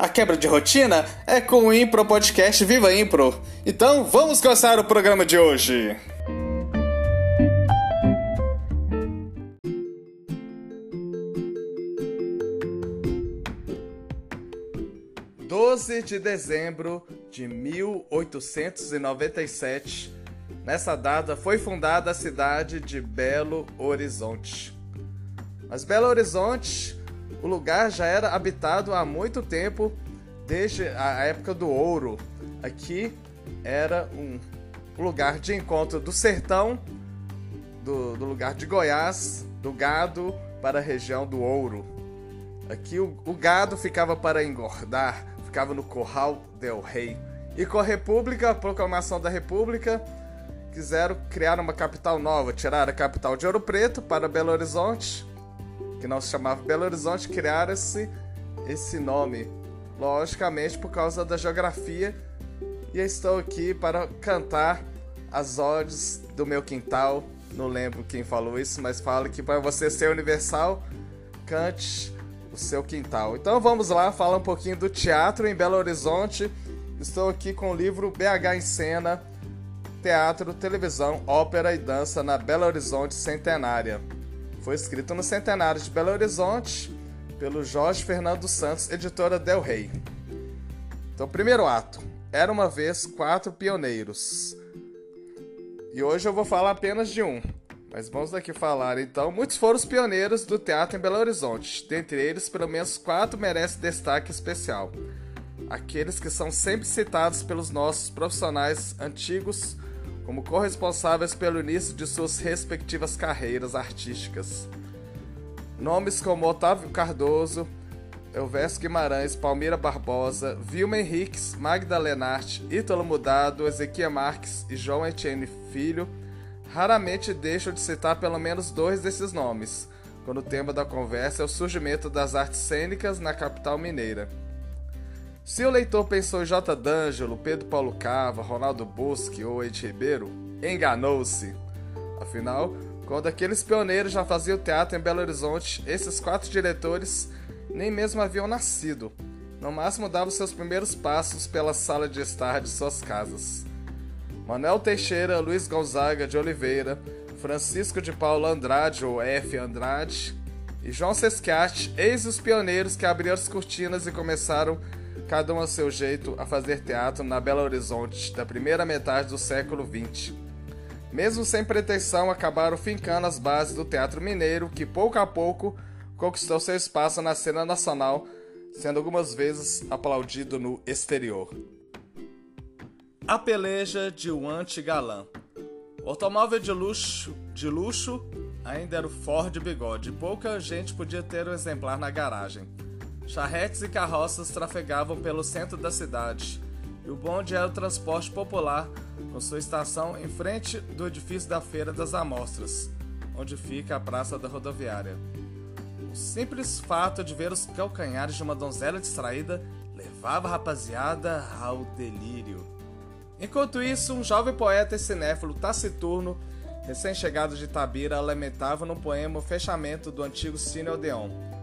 A quebra de rotina é com o Impro Podcast Viva Impro. Então vamos começar o programa de hoje. Doze de dezembro de 1897. Nessa data foi fundada a cidade de Belo Horizonte. Mas Belo Horizonte o lugar já era habitado há muito tempo, desde a época do ouro. Aqui era um lugar de encontro do sertão, do, do lugar de Goiás, do gado para a região do ouro. Aqui o, o gado ficava para engordar, ficava no Corral del Rei. E com a República, a proclamação da República, quiseram criar uma capital nova, tirar a capital de Ouro Preto para Belo Horizonte que não se chamava Belo Horizonte, criara-se esse nome, logicamente por causa da geografia. E estou aqui para cantar as odes do meu quintal. Não lembro quem falou isso, mas fala que para você ser universal, cante o seu quintal. Então vamos lá falar um pouquinho do teatro em Belo Horizonte. Estou aqui com o livro BH em Cena, Teatro, Televisão, Ópera e Dança na Belo Horizonte Centenária. Foi escrito no centenário de Belo Horizonte pelo Jorge Fernando Santos, editora Del Rey. Então, primeiro ato. Era uma vez quatro pioneiros. E hoje eu vou falar apenas de um. Mas vamos aqui falar então. Muitos foram os pioneiros do teatro em Belo Horizonte. Dentre eles, pelo menos quatro merecem destaque especial. Aqueles que são sempre citados pelos nossos profissionais antigos como corresponsáveis pelo início de suas respectivas carreiras artísticas. Nomes como Otávio Cardoso, Elvésio Guimarães, Palmira Barbosa, Vilma Henriques, Magda Lenart, Ítalo Mudado, Ezequiel Marques e João Etienne Filho raramente deixam de citar pelo menos dois desses nomes, quando o tema da conversa é o surgimento das artes cênicas na capital mineira. Se o leitor pensou em J. D'Angelo, Pedro Paulo Cava, Ronaldo Bosque ou Ed Ribeiro, enganou-se. Afinal, quando aqueles pioneiros já faziam teatro em Belo Horizonte, esses quatro diretores nem mesmo haviam nascido. No máximo davam seus primeiros passos pela sala de estar de suas casas. Manuel Teixeira, Luiz Gonzaga de Oliveira, Francisco de Paula Andrade ou F. Andrade e João Sesquiate, eis os pioneiros que abriram as cortinas e começaram cada um a seu jeito, a fazer teatro na Belo Horizonte da primeira metade do século XX. Mesmo sem pretensão, acabaram fincando as bases do teatro mineiro, que pouco a pouco conquistou seu espaço na cena nacional, sendo algumas vezes aplaudido no exterior. A peleja de um anti-galã. O automóvel de luxo, de luxo ainda era o Ford Bigode, pouca gente podia ter um exemplar na garagem. Charretes e carroças trafegavam pelo centro da cidade, e o bonde era o transporte popular, com sua estação em frente do edifício da Feira das Amostras, onde fica a Praça da Rodoviária. O simples fato de ver os calcanhares de uma donzela distraída levava a rapaziada ao delírio. Enquanto isso, um jovem poeta e cinéfilo taciturno, recém-chegado de Tabira, lamentava no poema o fechamento do antigo Cine Odeon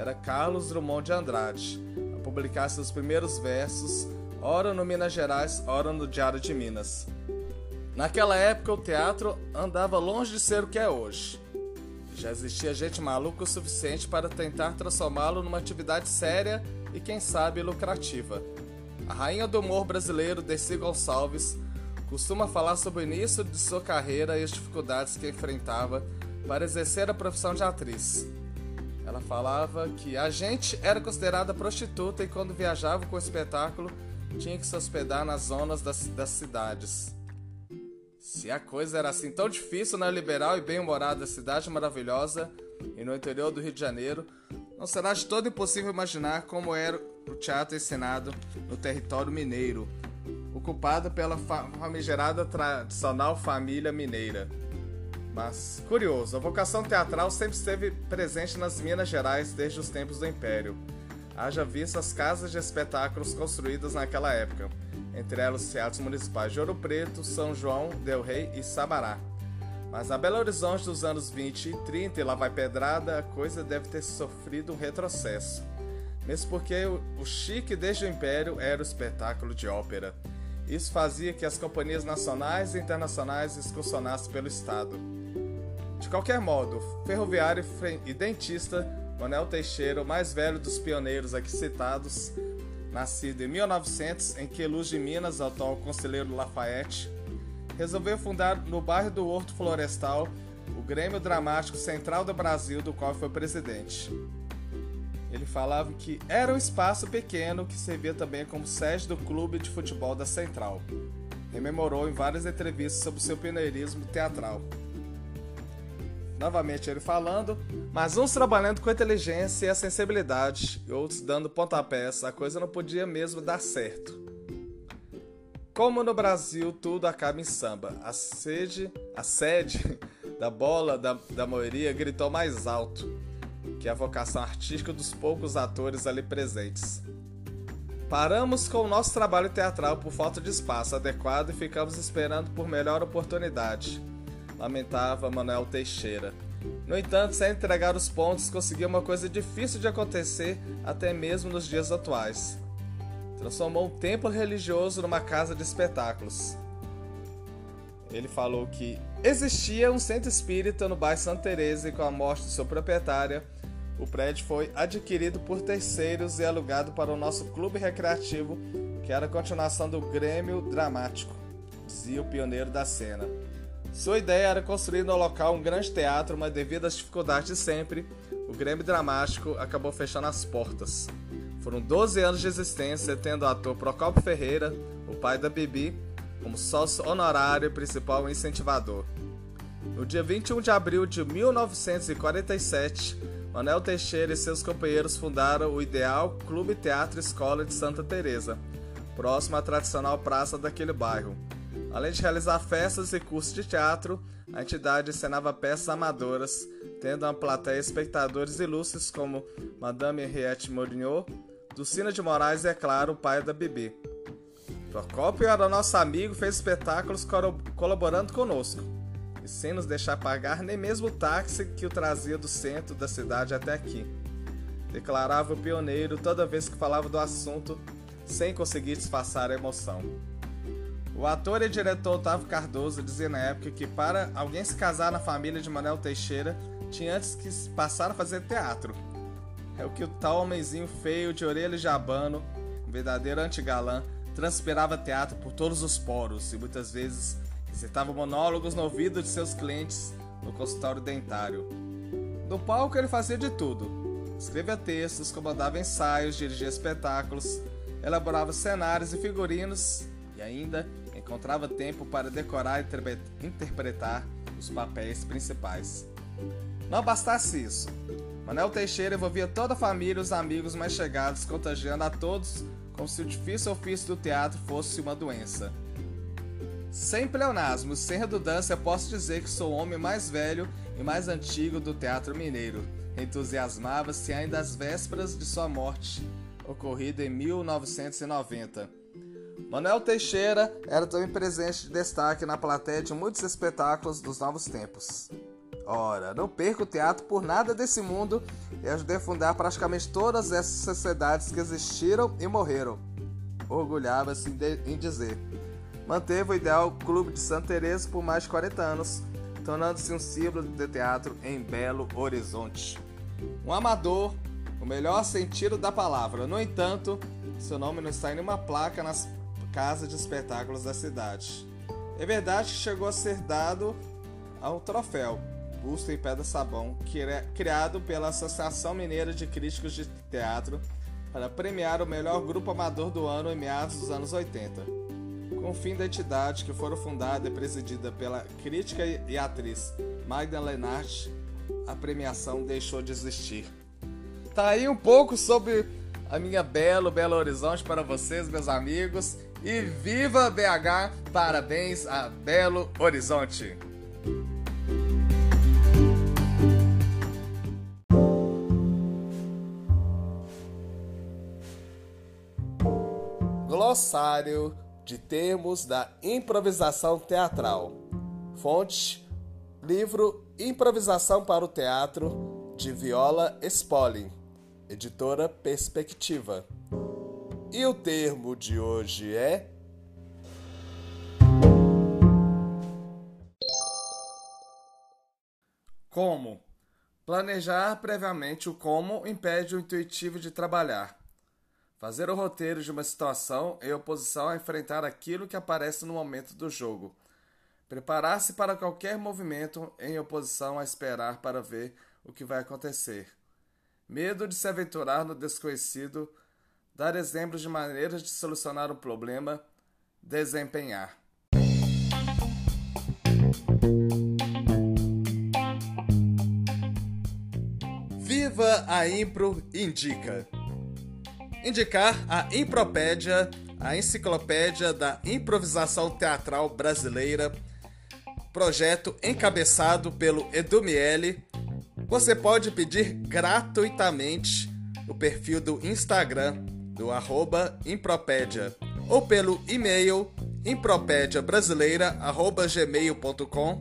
era Carlos Drummond de Andrade, a publicar seus primeiros versos, ora no Minas Gerais, ora no Diário de Minas. Naquela época, o teatro andava longe de ser o que é hoje. Já existia gente maluca o suficiente para tentar transformá-lo numa atividade séria e, quem sabe, lucrativa. A rainha do humor brasileiro, Desi Gonçalves, costuma falar sobre o início de sua carreira e as dificuldades que enfrentava para exercer a profissão de atriz. Ela falava que a gente era considerada prostituta e quando viajava com o espetáculo tinha que se hospedar nas zonas das, das cidades. Se a coisa era assim tão difícil na liberal e bem-humorada cidade maravilhosa e no interior do Rio de Janeiro, não será de todo impossível imaginar como era o teatro ensinado no território mineiro, ocupado pela famigerada tradicional família mineira. Mas, curioso, a vocação teatral sempre esteve presente nas Minas Gerais desde os tempos do Império. Haja visto as casas de espetáculos construídas naquela época, entre elas os teatros municipais de Ouro Preto, São João, Del Rey e Sabará. Mas a Belo Horizonte dos anos 20 e 30 e lá vai pedrada, a coisa deve ter sofrido um retrocesso. Mesmo porque o chique desde o Império era o espetáculo de ópera. Isso fazia que as companhias nacionais e internacionais excursionassem pelo estado. De qualquer modo, ferroviário e dentista Manuel Teixeira, o mais velho dos pioneiros aqui citados, nascido em 1900 em Queluz de Minas, atual conselheiro Lafayette, resolveu fundar no bairro do Horto Florestal o Grêmio Dramático Central do Brasil, do qual foi presidente. Ele falava que era um espaço pequeno que servia também como sede do clube de futebol da Central. Rememorou em várias entrevistas sobre seu pioneirismo teatral. Novamente ele falando, mas uns trabalhando com inteligência e a sensibilidade, e outros dando pontapés, a coisa não podia mesmo dar certo. Como no Brasil tudo acaba em samba, a sede, a sede da bola da, da maioria gritou mais alto que a vocação artística dos poucos atores ali presentes. Paramos com o nosso trabalho teatral por falta de espaço adequado e ficamos esperando por melhor oportunidade lamentava Manuel Teixeira. No entanto, sem entregar os pontos, conseguiu uma coisa difícil de acontecer até mesmo nos dias atuais. Transformou um templo religioso numa casa de espetáculos. Ele falou que existia um centro espírita no bairro Santa Teresa e com a morte de sua proprietária, o prédio foi adquirido por terceiros e alugado para o nosso clube recreativo, que era a continuação do Grêmio Dramático, dizia o pioneiro da cena. Sua ideia era construir no local um grande teatro, mas devido às dificuldades de sempre, o Grêmio Dramático acabou fechando as portas. Foram 12 anos de existência, tendo o ator Procopio Ferreira, o pai da Bibi, como sócio honorário e principal incentivador. No dia 21 de abril de 1947, Manuel Teixeira e seus companheiros fundaram o Ideal Clube Teatro Escola de Santa Teresa, próximo à tradicional praça daquele bairro. Além de realizar festas e cursos de teatro, a entidade encenava peças amadoras, tendo uma plateia de espectadores ilustres como Madame Henriette Mourinho, Dulcina de Moraes e, é claro, o pai da Bibi. Procópio era nosso amigo fez espetáculos colaborando conosco, e sem nos deixar pagar nem mesmo o táxi que o trazia do centro da cidade até aqui. Declarava o pioneiro toda vez que falava do assunto, sem conseguir disfarçar a emoção. O ator e diretor Otávio Cardoso dizia na época que para alguém se casar na família de Manuel Teixeira tinha antes que passar a fazer teatro. É o que o tal homenzinho feio de orelha de abano, um verdadeiro antigalã, transpirava teatro por todos os poros e muitas vezes recitava monólogos no ouvido de seus clientes no consultório dentário. No palco ele fazia de tudo. Escrevia textos, comandava ensaios, dirigia espetáculos, elaborava cenários e figurinos e ainda encontrava tempo para decorar e interpretar os papéis principais. Não bastasse isso, Manuel Teixeira envolvia toda a família e os amigos mais chegados, contagiando a todos como se o difícil ofício do teatro fosse uma doença. Sem pleonasmo, sem redundância, posso dizer que sou o homem mais velho e mais antigo do teatro mineiro. Entusiasmava-se ainda às vésperas de sua morte, ocorrida em 1990. Manuel Teixeira era também presente de destaque na plateia de muitos espetáculos dos novos tempos. Ora, não perco o teatro por nada desse mundo e ajudei a fundar praticamente todas essas sociedades que existiram e morreram. Orgulhava-se em dizer. Manteve o ideal Clube de Santa Teresa por mais de 40 anos, tornando-se um símbolo de teatro em Belo Horizonte. Um amador, o melhor sentido da palavra. No entanto, seu nome não está em nenhuma placa nas casa de espetáculos da cidade. É verdade que chegou a ser dado a um troféu, busto em pedra sabão, criado pela Associação Mineira de Críticos de Teatro para premiar o melhor grupo amador do ano em meados dos anos 80. Com o fim da entidade, que foi fundada e presidida pela crítica e atriz Magda Lenart, a premiação deixou de existir. Tá aí um pouco sobre a minha belo Belo Horizonte para vocês, meus amigos. E viva BH! Parabéns a Belo Horizonte! Glossário de termos da improvisação teatral. Fonte: livro Improvisação para o Teatro de Viola Spolin, editora Perspectiva. E o termo de hoje é Como? Planejar previamente o como impede o intuitivo de trabalhar. Fazer o roteiro de uma situação em oposição a enfrentar aquilo que aparece no momento do jogo. Preparar-se para qualquer movimento em oposição a esperar para ver o que vai acontecer. Medo de se aventurar no desconhecido. Dar exemplos de maneiras de solucionar um problema. Desempenhar. Viva a Impro Indica! indicar a Impropédia, a enciclopédia da improvisação teatral brasileira, projeto encabeçado pelo Edu Miele. Você pode pedir gratuitamente no perfil do Instagram do arroba Impropédia ou pelo e-mail impropediabrasileira.gmail.com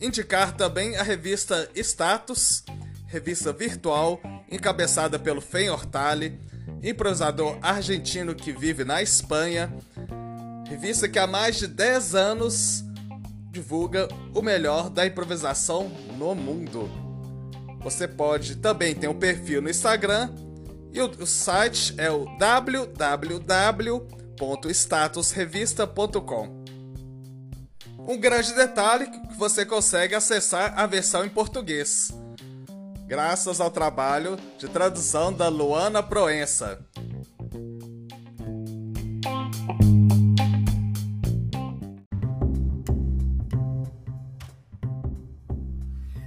Indicar também a revista Status, revista virtual encabeçada pelo Fen Hortali, improvisador argentino que vive na Espanha. Revista que há mais de 10 anos divulga o melhor da improvisação no mundo. Você pode também ter um perfil no Instagram e o, o site é o www.statusrevista.com. Um grande detalhe que você consegue acessar a versão em português graças ao trabalho de tradução da Luana Proença.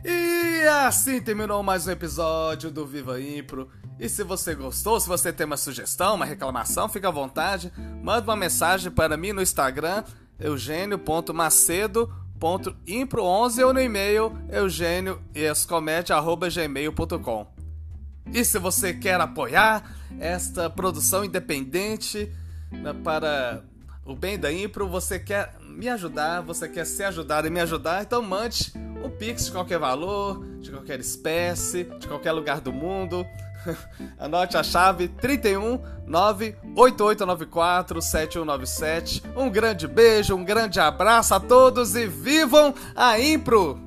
E assim terminou mais um episódio do Viva Impro. E se você gostou, se você tem uma sugestão, uma reclamação, fica à vontade, manda uma mensagem para mim no Instagram, eugênio.macedo.com impro11 ou no e-mail eugênioescomete.gmail.com E se você quer apoiar esta produção independente né, para o bem da Impro, você quer me ajudar, você quer se ajudar e me ajudar, então mande um Pix de qualquer valor, de qualquer espécie, de qualquer lugar do mundo. Anote a chave 31 98894 7197. Um grande beijo, um grande abraço a todos e vivam a Impro!